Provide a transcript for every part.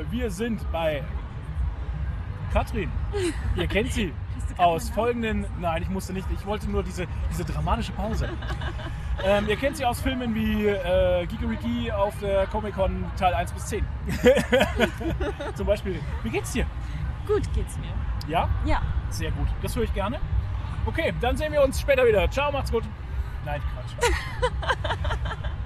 Leute, wir sind bei Katrin. Ihr kennt sie aus folgenden. Nein, ich musste nicht. Ich wollte nur diese, diese dramatische Pause. Ähm, ihr kennt sie aus Filmen wie äh, Gigeriki auf der Comic-Con Teil 1 bis 10. Zum Beispiel. Wie geht's dir? Gut geht's mir. Ja? Ja. Sehr gut. Das höre ich gerne. Okay, dann sehen wir uns später wieder. Ciao, macht's gut. Nein, Quatsch.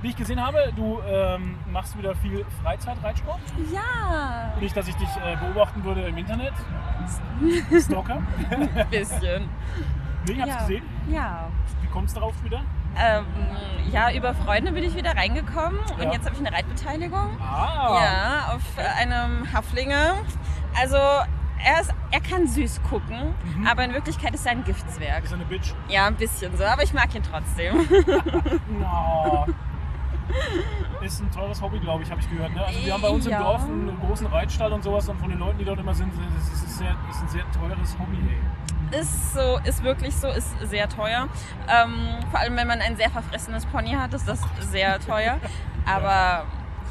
Wie ich gesehen habe, du ähm, machst wieder viel Freizeitreitsport. Ja. Nicht, dass ich dich äh, beobachten würde im Internet. Stalker. Ein bisschen. Nee, ich hab's ja. gesehen. Ja. Wie kommst du darauf wieder? Ähm, ja, über Freunde bin ich wieder reingekommen Ja. und jetzt habe ich eine Reitbeteiligung. Ah. Ja, auf äh, einem Haflinger. Also er, ist, er kann süß gucken, Mhm. aber in Wirklichkeit ist er ein Giftswerk. Ist eine Bitch. Ja, ein bisschen so, aber ich mag ihn trotzdem. No. Ist ein teures Hobby, glaube ich, habe ich gehört. Ne? Also wir haben bei uns im Ja. Dorf einen großen Reitstall und sowas und von den Leuten, die dort immer sind, ist, ist, sehr, ist ein sehr teures Hobby. Ey. Ist so, ist wirklich so, ist sehr teuer. Ähm, vor allem, wenn man ein sehr verfressenes Pony hat, ist das sehr teuer. Aber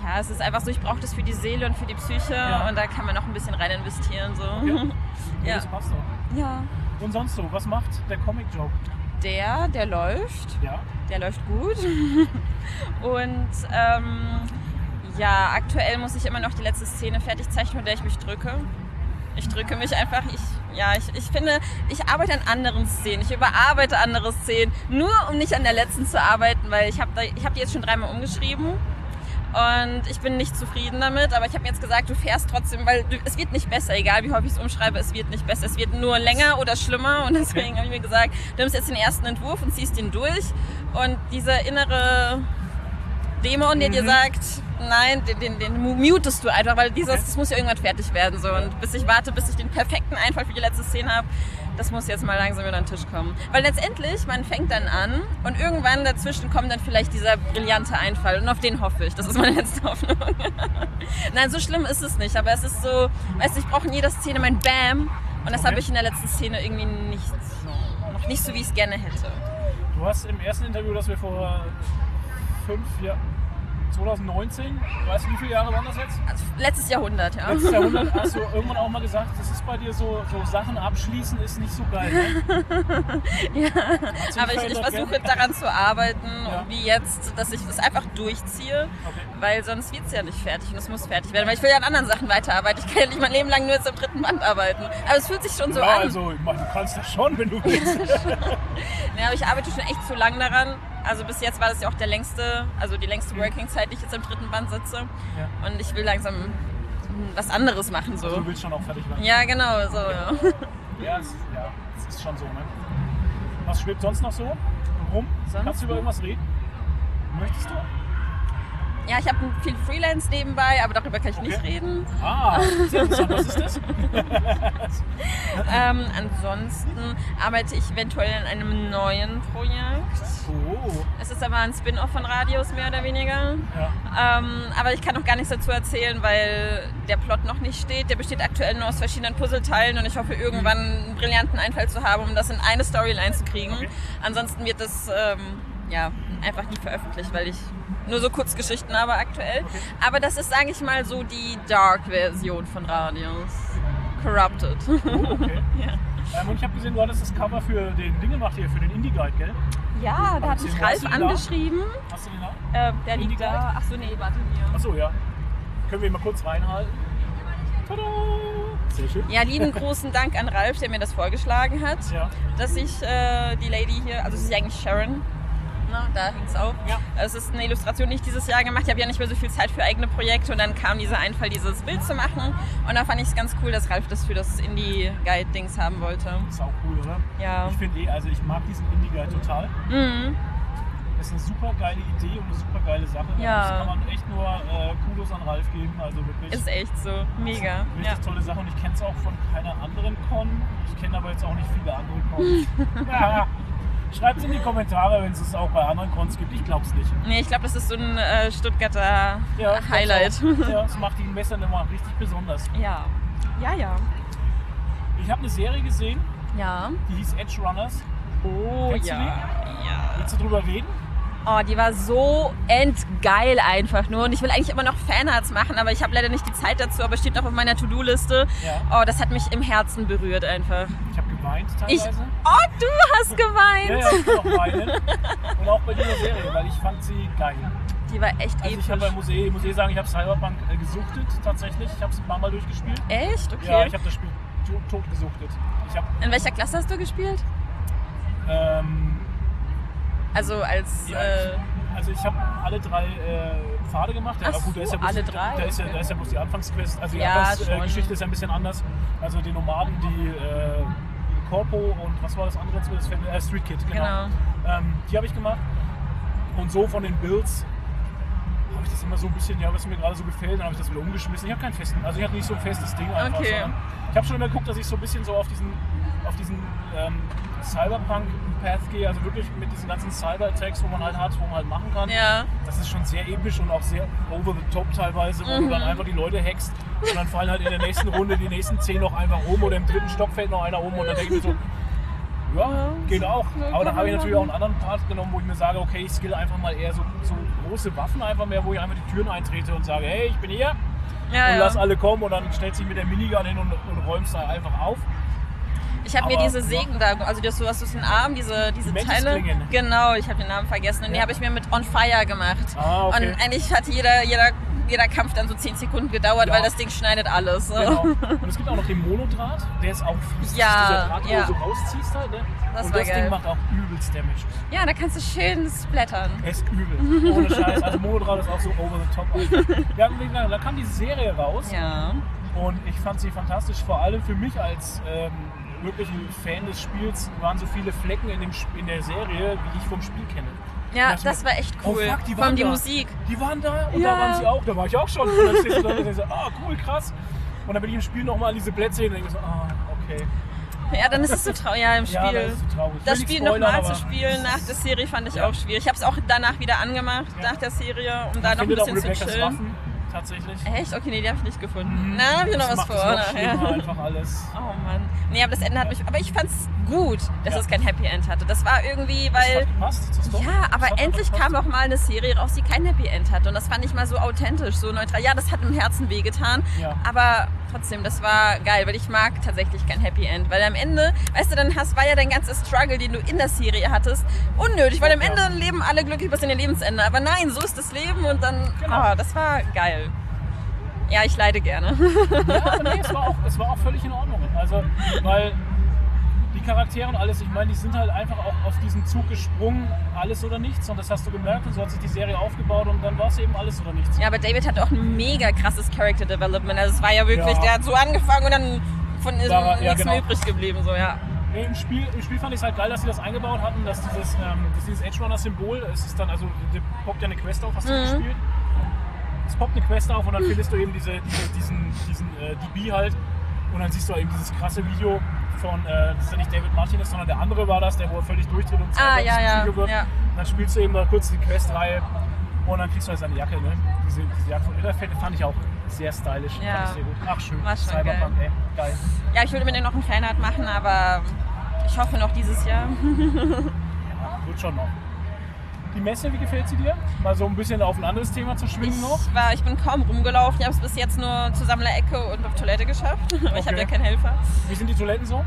ja, es ist einfach so, ich brauche das für die Seele und für die Psyche Ja. und da kann man noch ein bisschen rein investieren. So. Ja. Ja. Das passt auch. ja. Und sonst so, was macht der Comic-Job? Der, der läuft. Ja. Der läuft gut. Und ähm, ja, aktuell muss ich immer noch die letzte Szene fertig zeichnen, mit der ich mich drücke. Ich drücke mich einfach. Ich, ja, ich, ich finde, ich arbeite an anderen Szenen. Ich überarbeite andere Szenen, nur um nicht an der letzten zu arbeiten, weil ich habe hab die jetzt schon dreimal umgeschrieben. Und ich bin nicht zufrieden damit, aber ich habe mir jetzt gesagt, du fährst trotzdem, weil du, es wird nicht besser, egal wie häufig ich es umschreibe, es wird nicht besser. Es wird nur länger oder schlimmer und deswegen habe ich mir gesagt, du nimmst jetzt den ersten Entwurf und ziehst ihn durch und diese innere Dämon, der dir Mhm. sagt, nein, den, den, den mutest du einfach, weil dieses, Okay. das muss ja irgendwann fertig werden. So. Und bis ich warte, bis ich den perfekten Einfall für die letzte Szene habe, das muss jetzt mal langsam über den Tisch kommen. Weil letztendlich, man fängt dann an und irgendwann dazwischen kommt dann vielleicht dieser brillante Einfall und auf den hoffe ich. Das ist meine letzte Hoffnung. Nein, so schlimm ist es nicht, aber es ist so, weißt du, ich brauche in jeder Szene mein Bam und das Okay. habe ich in der letzten Szene irgendwie nicht so. Noch nicht so, wie ich es gerne hätte. Du hast im ersten Interview, das wir vor fünf Jahren, 2019, weißt du, wie viele Jahre waren das jetzt? Also letztes Jahrhundert, ja. Letztes Jahrhundert hast du irgendwann auch mal gesagt, das ist bei dir so, so Sachen abschließen ist nicht so geil. Ne? Sich Aber ich, ich versuche daran zu arbeiten, Ja. wie jetzt, dass ich das einfach durchziehe, Okay. weil sonst wird es ja nicht fertig und es muss fertig werden. Weil ich will ja an anderen Sachen weiterarbeiten. Ich kann ja nicht mein Leben lang nur jetzt am dritten Band arbeiten. Aber es fühlt sich schon so ja, an. also ich meine, du kannst das schon, wenn du willst. Ja, aber ich arbeite schon echt zu lang daran. Also bis jetzt war das ja auch der längste, also die längste Working-Zeit, die ich jetzt am dritten Band sitze. Ja. Und ich will langsam was anderes machen. So. Also du willst schon auch fertig werden. Ja, genau, so, ja. Ja, es, ja, es ist schon so, ne? Was schwebt sonst noch so rum? Sonst Kannst du über irgendwas reden? Möchtest du? Ja, ich habe viel Freelance nebenbei, aber darüber kann ich nicht Okay. reden. Ah, sehr. Was ist das? Ähm, ansonsten arbeite ich eventuell an einem neuen Projekt. Oh, Es ist aber ein Spin-off von Radios, mehr oder weniger. ja. Ähm, aber ich kann noch gar nichts dazu erzählen, weil der Plot noch nicht steht. Der besteht aktuell nur aus verschiedenen Puzzleteilen und ich hoffe irgendwann einen brillanten Einfall zu haben, um das in eine Storyline zu kriegen. Okay. Ansonsten wird das ähm, ja, einfach nie veröffentlicht, weil ich nur so Kurzgeschichten habe aktuell. Aber das ist, sage ich mal, so die Dark-Version von Radios. Corrupted. Oh, okay. ja. Ähm, und ich habe gesehen, du hattest das Cover für den Ding gemacht hier, für den Indie Guide, gell? Ja, da hat mich Ralf da? angeschrieben. Hast du den da? Äh, der liegt da. Ach so, nee, warte hier. Achso, ja. Können wir ihn mal kurz reinhalten? Tada! Sehr schön. Ja, lieben großen Dank an Ralf, der mir das vorgeschlagen hat, Ja. dass ich äh, die Lady hier, also sie ist ja eigentlich Sharon, na, da hing es auf. Ja. Es ist eine Illustration, die ich dieses Jahr gemacht habe. Ich habe ja nicht mehr so viel Zeit für eigene Projekte und dann kam dieser Einfall, dieses Bild zu machen. Und da fand ich es ganz cool, dass Ralf das für das Indie-Guide-Dings haben wollte. Ist auch cool, oder? Ja. Ich finde eh, also ich mag diesen Indie Guide total. Mhm. Das ist eine super geile Idee und eine super geile Sache. Ja. Das kann man echt nur äh, Kudos an Ralf geben. Also wirklich. Ist echt so. Mega. Richtig Ja. tolle Sache und ich kenne es auch von keiner anderen Con. Ich kenne aber jetzt auch nicht viele andere Cons. ja. Schreibt es in die Kommentare, wenn es es auch bei anderen Cons gibt. Ich glaube es nicht. Nee, ich glaube, das ist so ein äh, Stuttgarter Ja, Highlight. Ja, das macht die Messern immer richtig besonders. Ja. Ja, ja. Ich habe eine Serie gesehen, Ja. die hieß Edge Runners. Oh, Kennst du ja. die? Ja. Willst du drüber reden? Oh, die war so endgeil einfach nur. Und ich will eigentlich immer noch Fanarts machen, aber ich habe leider nicht die Zeit dazu. Aber steht noch auf meiner To-Do-Liste. Ja. Oh, das hat mich im Herzen berührt einfach. Ich habe geweint Ich, teilweise. oh, du hast geweint. Ja, ja, ich kann auch weinen. Und auch bei dieser Serie, weil ich fand sie geil. Die war echt Also ich episch. habe bei Musee, ich muss eh sagen, ich habe Cyberpunk äh, gesuchtet tatsächlich. Ich habe es ein paar Mal durchgespielt. echt? Okay. Ja, ich habe das Spiel to- tot gesuchtet. Ich In welcher Klasse hast du gespielt? ähm, Also als. Ja, äh, Also ich habe alle drei äh, Pfade gemacht. Ja, gut, da ist ja bloß, alle drei, Da ist, ja, da ist ja bloß die Anfangsquest. Also die Ja, Anfangsgeschichte äh, Geschichte ist ja ein bisschen anders. Also die Nomaden, die äh, Corpo und was war das andere? Äh, Street Kid, genau. Genau. Ähm, die habe ich gemacht. Und so von den Builds habe ich das immer so ein bisschen, ja, was mir gerade so gefällt, dann habe ich das wieder umgeschmissen. Ich habe keinen festen, also ich hatte nicht so ein festes Ding einfach. Okay. Ich habe schon immer geguckt, dass ich so ein bisschen so auf diesen, auf diesen ähm, Cyberpunk-Path gehe, also wirklich mit diesen ganzen Cyber-Attacks, wo man halt hat, wo man halt machen kann. ja. Das ist schon sehr episch und auch sehr over the top teilweise, wo du dann einfach die Leute hackst und dann fallen halt in der nächsten Runde die nächsten zehn noch einfach um oder im dritten Stock fällt noch einer um und dann denke ich mir so, ja, geht auch. Aber dann habe ich natürlich auch einen anderen Part genommen, wo ich mir sage, okay, ich skill einfach mal eher so, so große Waffen einfach mehr, wo ich einfach die Türen eintrete und sage, hey, ich bin hier Ja, und ja. lass alle kommen und dann stellst du dich mit der Minigun hin und, und räumst da einfach auf. Ich habe mir diese Sägen da, also das, du hast so Arm, diese, diese Die Teile. Genau, ich habe den Namen vergessen. Und die Ja. habe ich mir mit On Fire gemacht. Ah, okay. Und eigentlich hat jeder, jeder, jeder Kampf dann so 10 Sekunden gedauert, Ja. weil das Ding schneidet alles. So. Genau. Und es gibt auch noch den Monodraht, der ist auch fies. Ja, dieser Draht, wo ja. du so rausziehst halt. Ne? Das und das geil. Ding macht auch übelst Damage. Ja, da kannst du schön splattern. Er ist übel. Ohne Scheiß. Also Monodraht ist auch so over the top. Alter. Ja, da kam diese Serie raus Ja. und ich fand sie fantastisch. Vor allem für mich als ähm, wirklichen Fan des Spiels waren so viele Flecken in, dem, in der Serie, wie ich vom Spiel kenne. Ja, das war echt oh cool. fuck, die Vor allem waren die da. Musik. Die waren da und Ja. da waren sie auch. Da war ich auch schon. Und dann stehst du da und denkst so, ah, cool, krass. Und dann bin ich im Spiel nochmal an diese Plätze hin und denke so, ah, okay. Ja, dann ist es so traurig. Ja, im Spiel. Ja, das so Das Spiel nochmal zu spielen nach der Serie fand ich Ja. auch schwierig. Ich habe es auch danach wieder angemacht, nach der Serie, um da noch ein bisschen zu chillen. Tatsächlich. Echt? Okay, nee, die habe ich nicht gefunden. Na, hab ich noch Mhm. Das was vor. noch nachher. einfach alles. Oh Mann. Nee, aber das Ende hat mich. Aber ich fand's gut, dass Ja. es kein Happy End hatte. Das war irgendwie, Das weil. hat gepasst, das doch- Ja, das aber hat endlich kam auch mal eine Serie raus, die kein Happy End hat. Und das fand ich mal so authentisch, so neutral. Ja, das hat im Herzen wehgetan. Ja. Aber trotzdem, das war geil, weil ich mag tatsächlich kein Happy End. Weil am Ende, weißt du, dann hast, war ja dein ganzer Struggle, den du in der Serie hattest, unnötig. Weil am Ja. Ende leben alle glücklich bis in ihr Lebensende. Aber nein, so ist das Leben und dann. Genau. Ah, das war geil. Ja, ich leide gerne. Ja, nee, es war, auch, es war auch völlig in Ordnung. Also, weil die Charaktere und alles, ich meine, die sind halt einfach auch auf diesen Zug gesprungen, alles oder nichts. Und das hast du gemerkt und so hat sich die Serie aufgebaut und dann war es eben alles oder nichts. Ja, aber David hat auch ein mega krasses Character Development. Also es war ja wirklich, Ja. der hat so angefangen und dann von ist Da war- ja, nichts genau. mehr übrig geblieben. So, ja. Nee, im, Spiel, Im Spiel fand ich es halt geil, dass sie das eingebaut hatten, dass dieses, ähm, dass dieses Edge Runner-Symbol, es ist dann, also, poppt ja eine Quest auf, hast du Mhm. gespielt? Es poppt eine Quest auf und dann findest du eben diese, diese, diesen, diesen äh, DB halt und dann siehst du eben dieses krasse Video von, äh, das ist ja nicht David Martinez, sondern der andere war das, der wo er völlig durchdreht und Ah, selber ja, ja, Video wird. ja. Und dann spielst du eben da kurz die Questreihe und dann kriegst du halt seine Jacke, ne? Diese, diese Jacke von Ritterfeld fand ich auch sehr stylisch, Ja. fand ich sehr gut. Ach schön, War schon Cyberpunk, ey, geil. ja, ich würde mir den noch einen Fanart machen, aber ich hoffe noch dieses Jahr. Ja, wird schon noch. Die Messe, wie gefällt sie dir? Mal so ein bisschen auf ein anderes Thema zu schwingen noch. Ich, war, ich bin kaum rumgelaufen. Ich habe es bis jetzt nur zur Sammlerecke und auf Toilette geschafft. Aber ich habe Okay. ja keinen Helfer. Wie sind die Toiletten so?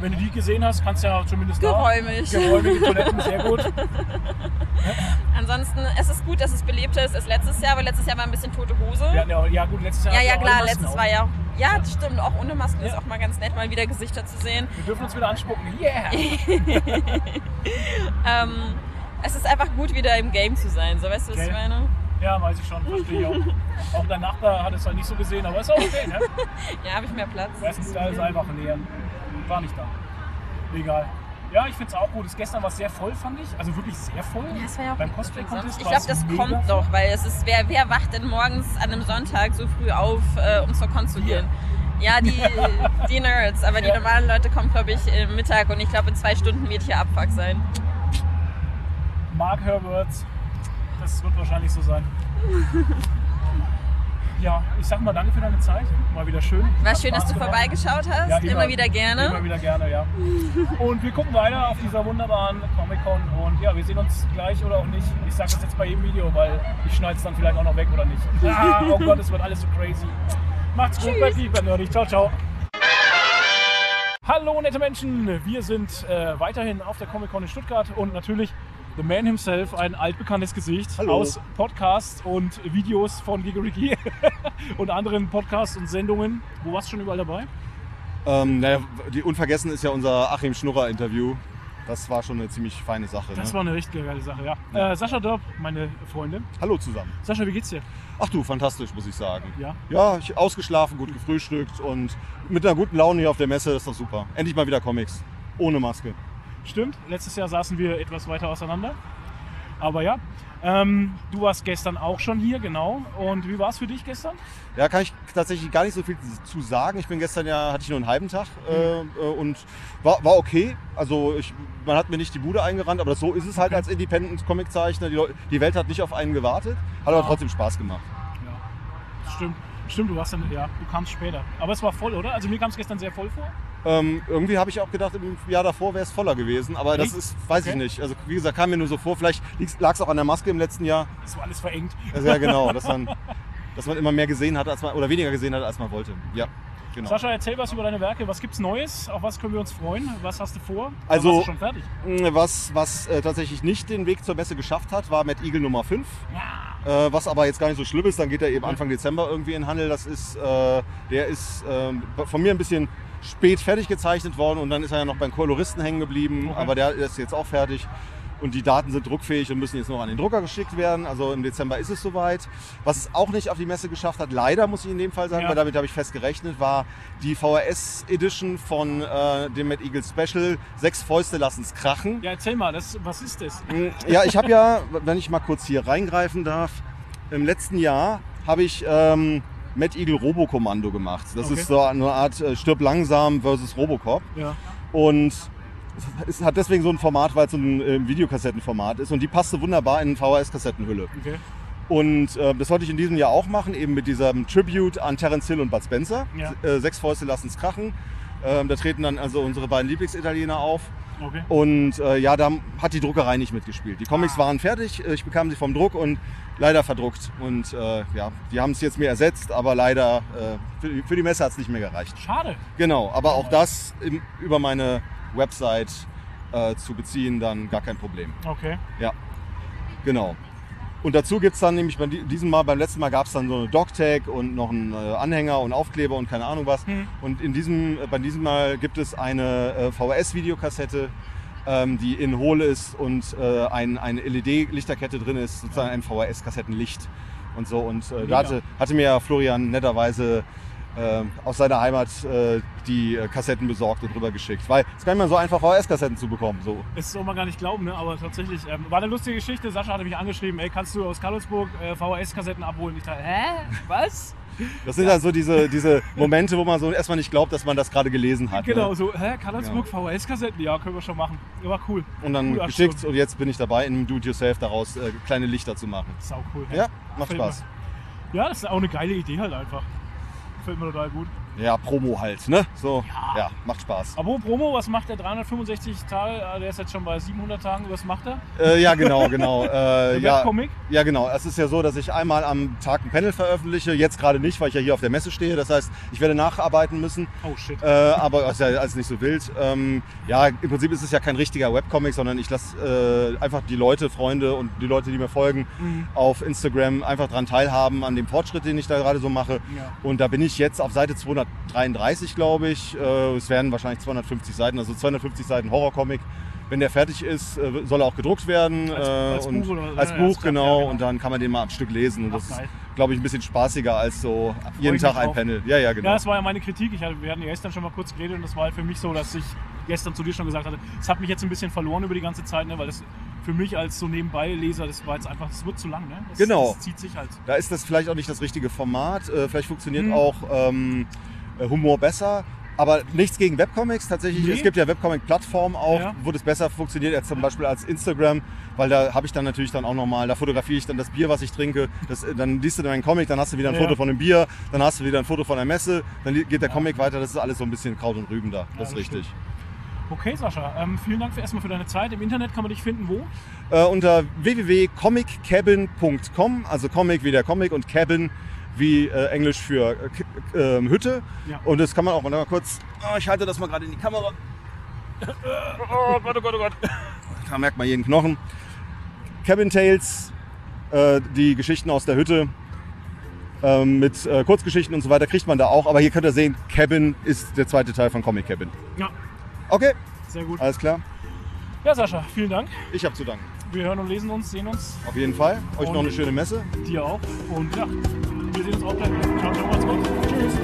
Wenn du die gesehen hast, kannst du ja zumindest da- Geräumig. Geräumige Toiletten, sehr gut. Ansonsten, es ist gut, dass es belebt ist. Ist letztes Jahr, weil letztes Jahr war ein bisschen tote Hose. Ja, auch- ja gut, letztes Jahr Ja, ja auch klar, letztes auf. war ja. Ja, das stimmt. Auch ohne Masken ist Ja. auch mal ganz nett, mal wieder Gesichter zu sehen. Wir dürfen uns wieder anspucken. Yeah! Ähm, es ist einfach gut, wieder im Game zu sein. So, weißt du, was ich Okay. meine? Ja, weiß ich schon, verstehe ich auch. Auch dein Nachbar hat es halt nicht so gesehen, aber ist auch okay, ne? Ja, habe ich mehr Platz. Erstens da ist einfach näher. War nicht da. Egal. Ja, ich finde es auch gut. Das gestern war sehr voll, fand ich. Also wirklich sehr voll. Ja, es war ja auch Beim Cosplay. Contest Ich glaube, es das kommt voll. noch, weil es ist, wer, wer wacht denn morgens an einem Sonntag so früh auf, äh, um zur Con zu gehen? Ja, die, die Nerds, aber die Ja. normalen Leute kommen, glaube ich, Mittag und ich glaube, in zwei Stunden wird hier Abfuck sein. Mark Herbert. Das wird wahrscheinlich so sein. Ja, ich sag mal danke für deine Zeit. Mal wieder schön. War schön, dass du gemacht. vorbeigeschaut hast. Ja, immer, wieder gerne. Immer wieder gerne, ja. Und wir gucken weiter auf dieser wunderbaren Comic-Con und ja, wir sehen uns gleich oder auch nicht. Ich sage das jetzt bei jedem Video, weil ich schneide es dann vielleicht auch noch weg oder nicht. Ah, oh Gott, es wird alles so crazy. Macht's gut, Tschüss. bleibt lieb, nerdig. Ciao, ciao. Hallo nette Menschen, wir sind äh, weiterhin auf der Comic-Con in Stuttgart und natürlich The Man himself, ein altbekanntes Gesicht Hallo. aus Podcasts und Videos von Gigeriki und anderen Podcasts und Sendungen. Wo warst du schon überall dabei? Ähm, naja, die unvergessen ist ja unser Achim Schnurrer-Interview. Das war schon eine ziemlich feine Sache. Das Ne? war eine richtig geile Sache, ja. Äh, Sascha Dörp, meine Freundin. Hallo zusammen. Sascha, wie geht's dir? Ach du, fantastisch, muss ich sagen. Ja. Ja, ich ausgeschlafen, gut gefrühstückt und mit einer guten Laune hier auf der Messe, das ist doch super. Endlich mal wieder Comics. Ohne Maske. Stimmt, letztes Jahr saßen wir etwas weiter auseinander. Aber ja, ähm, du warst gestern auch schon hier, genau. Und wie war es für dich gestern? Ja, kann ich tatsächlich gar nicht so viel zu sagen. Ich bin gestern ja, hatte ich nur einen halben Tag äh, äh, und war, war okay. Also ich, man hat mir nicht die Bude eingerannt, aber so ist es halt als Independent-Comic-Zeichner. Die, die Welt hat nicht auf einen gewartet, hat aber Ja. trotzdem Spaß gemacht. Ja, stimmt. Stimmt, du warst dann, ja, du kamst später. Aber es war voll, oder? Also mir kam es gestern sehr voll vor. Ähm, irgendwie habe ich auch gedacht, im Jahr davor wäre es voller gewesen, aber das ist, weiß ich Okay. nicht. Also wie gesagt, kam mir nur so vor. Vielleicht lag es auch an der Maske im letzten Jahr. Es war alles verengt. Also, ja, genau, dass man, dass man immer mehr gesehen hat, als man, oder weniger gesehen hat, als man wollte. Ja, genau. Sascha, erzähl was über deine Werke. Was gibt's Neues? Auf was können wir uns freuen? Was hast du vor? Also- du schon fertig? Was, was äh, tatsächlich nicht den Weg zur Messe geschafft hat, war Mad Eagle Nummer 5. Ja. Äh, was aber jetzt gar nicht so schlimm ist, dann geht er eben Anfang Dezember irgendwie in Handel. Das ist, äh, der ist ähm, von mir ein bisschen spät fertig gezeichnet worden und dann ist er ja noch beim Koloristen hängen geblieben, Okay. aber der ist jetzt auch fertig. Und die Daten sind druckfähig und müssen jetzt noch an den Drucker geschickt werden. Also im Dezember ist es soweit. Was es auch nicht auf die Messe geschafft hat, leider muss ich in dem Fall sagen, Ja. weil damit habe ich fest gerechnet, war die VHS Edition von äh, dem Mad Eagle Special. Sechs Fäuste lassen's krachen. Ja, erzähl mal, das, was ist das? Ja, ich habe ja, wenn ich mal kurz hier reingreifen darf, im letzten Jahr habe ich ähm, Mad Eagle Robokommando gemacht. Das Okay. ist so eine Art äh, Stirb langsam versus Robocop. Ja. Und es hat deswegen so ein Format, weil es so ein äh, Videokassettenformat ist. Und die passte wunderbar in eine VHS-Kassettenhülle. Okay. Und äh, das wollte ich in diesem Jahr auch machen, eben mit diesem Tribute an Terence Hill und Bud Spencer. Ja. Äh, Sechs Fäuste lassen's krachen. Ähm, da treten dann also unsere beiden Lieblingsitaliener auf. Okay. Und äh, ja, da hat die Druckerei nicht mitgespielt. Die Comics Ah. waren fertig, äh, ich bekam sie vom Druck und leider verdruckt. Und äh, ja, die haben es jetzt mir ersetzt, aber leider äh, für, die- für die Messe hat es nicht mehr gereicht. Schade. Genau, aber auch das im, über meine Website äh, zu beziehen, dann gar kein Problem. Okay. Ja, genau. Und dazu gibt es dann nämlich bei di- diesem Mal, beim letzten Mal gab es dann so eine Dogtag und noch einen äh, Anhänger und Aufkleber und keine Ahnung was. Hm. Und in diesem, äh, bei diesem Mal gibt es eine äh, VHS-Videokassette, ähm, die in hohl ist und äh, ein, eine LED-Lichterkette drin ist, sozusagen ein VHS-Kassettenlicht und so. Und äh, da hatte, hatte mir Florian netterweise aus seiner Heimat äh, die äh, Kassetten besorgt und rübergeschickt. Weil es kann nicht mal so einfach VHS-Kassetten zu bekommen. So. Es soll man gar nicht glauben, ne? aber tatsächlich ähm, war eine lustige Geschichte. Sascha hatte mich angeschrieben, ey, kannst du aus Karlsburg äh, VHS-Kassetten abholen? Ich dachte, hä? Was? Das sind halt so diese, diese Momente, wo man so erstmal nicht glaubt, dass man das gerade gelesen hat. Genau, Ne? so, hä, Karlsburg VHS-Kassetten? Ja, können wir schon machen. Ja, war cool. Und dann Coole geschickt und jetzt bin ich dabei, in einem Do-it-yourself daraus äh, kleine Lichter zu machen. Sau cool. Ja, macht Spaß. Ja, das ist auch eine geile Idee halt einfach. Gefällt mir total gut. Ja, Promo halt, ne? So, Ja. ja, macht Spaß. Aber Promo, was macht der 365 Tage? äh, Der ist jetzt schon bei 700 Tagen. Was macht er? Äh, ja, genau, genau. Äh, ja, Webcomic? ja, genau. Es ist ja so, dass ich einmal am Tag ein Panel veröffentliche. Jetzt gerade nicht, weil ich ja hier auf der Messe stehe. Das heißt, ich werde nacharbeiten müssen. Oh shit. Äh, aber ist ja alles nicht so wild. Ähm, ja, im Prinzip ist es ja kein richtiger Webcomic, sondern ich lasse äh, einfach die Leute, Freunde und die Leute, die mir folgen, Mhm. auf Instagram einfach daran teilhaben, an dem Fortschritt, den ich da gerade so mache. Ja. Und da bin ich jetzt auf Seite 233, glaube ich. Äh, es werden wahrscheinlich 250 Seiten, also 250 Seiten Horrorcomic. Wenn der fertig ist, äh, soll er auch gedruckt werden. Als- äh, als und Buch oder- als ja, Buch, genau. ja, genau. Und dann kann man den mal am Stück lesen. Und Ach, das ist, glaube ich, ein bisschen spaßiger als so jeden Tag ein drauf. Panel. Ja, ja, genau. Ja, das war ja meine Kritik. Ich hatte, wir hatten ja gestern schon mal kurz geredet und das war halt für mich so, dass ich gestern zu dir schon gesagt hatte, es hat mich jetzt ein bisschen verloren über die ganze Zeit, ne, weil das für mich als so Nebenbei-Leser, das war jetzt einfach, das wird zu lang. Ne? Das, Genau. Das zieht sich halt. Da ist das vielleicht auch nicht das richtige Format. Äh, vielleicht funktioniert Mhm. auch ähm, äh, Humor besser. Aber nichts gegen Webcomics tatsächlich. Nee. Es gibt ja Webcomic-Plattformen auch, Ja. wo das besser funktioniert als zum Beispiel als Instagram, weil da habe ich dann natürlich dann auch nochmal, da fotografiere ich dann das Bier, was ich trinke. Das, dann liest du dann einen Comic, dann hast du wieder ein Ja. Foto von dem Bier, dann hast du wieder ein Foto von der Messe, dann geht der Comic weiter. Das ist alles so ein bisschen Kraut und Rüben da. Das ist richtig. Okay, Sascha, ähm, vielen Dank für, erstmal für deine Zeit. Im Internet kann man dich finden, wo? Äh, unter www.comiccabin.com, also Comic wie der Comic und Cabin wie äh, Englisch für äh, ähm, Hütte. Ja. Und das kann man auch mal kurz, oh, ich halte das mal gerade in die Kamera, Oh Gott, oh Gott, oh Gott. da merkt man jeden Knochen. Cabin Tales, äh, die Geschichten aus der Hütte ähm, mit äh, Kurzgeschichten und so weiter kriegt man da auch. Aber hier könnt ihr sehen, Cabin ist der zweite Teil von Comic Cabin. Ja, Okay, sehr gut. alles klar. Ja, Sascha, vielen Dank. Ich habe zu danken. Wir hören und lesen uns, sehen uns, Auf jeden Fall. Euch noch Und- eine schöne Messe. dir auch. Und ja, wir sehen uns auch gleich. Ciao, ciao, macht's gut. Tschüss.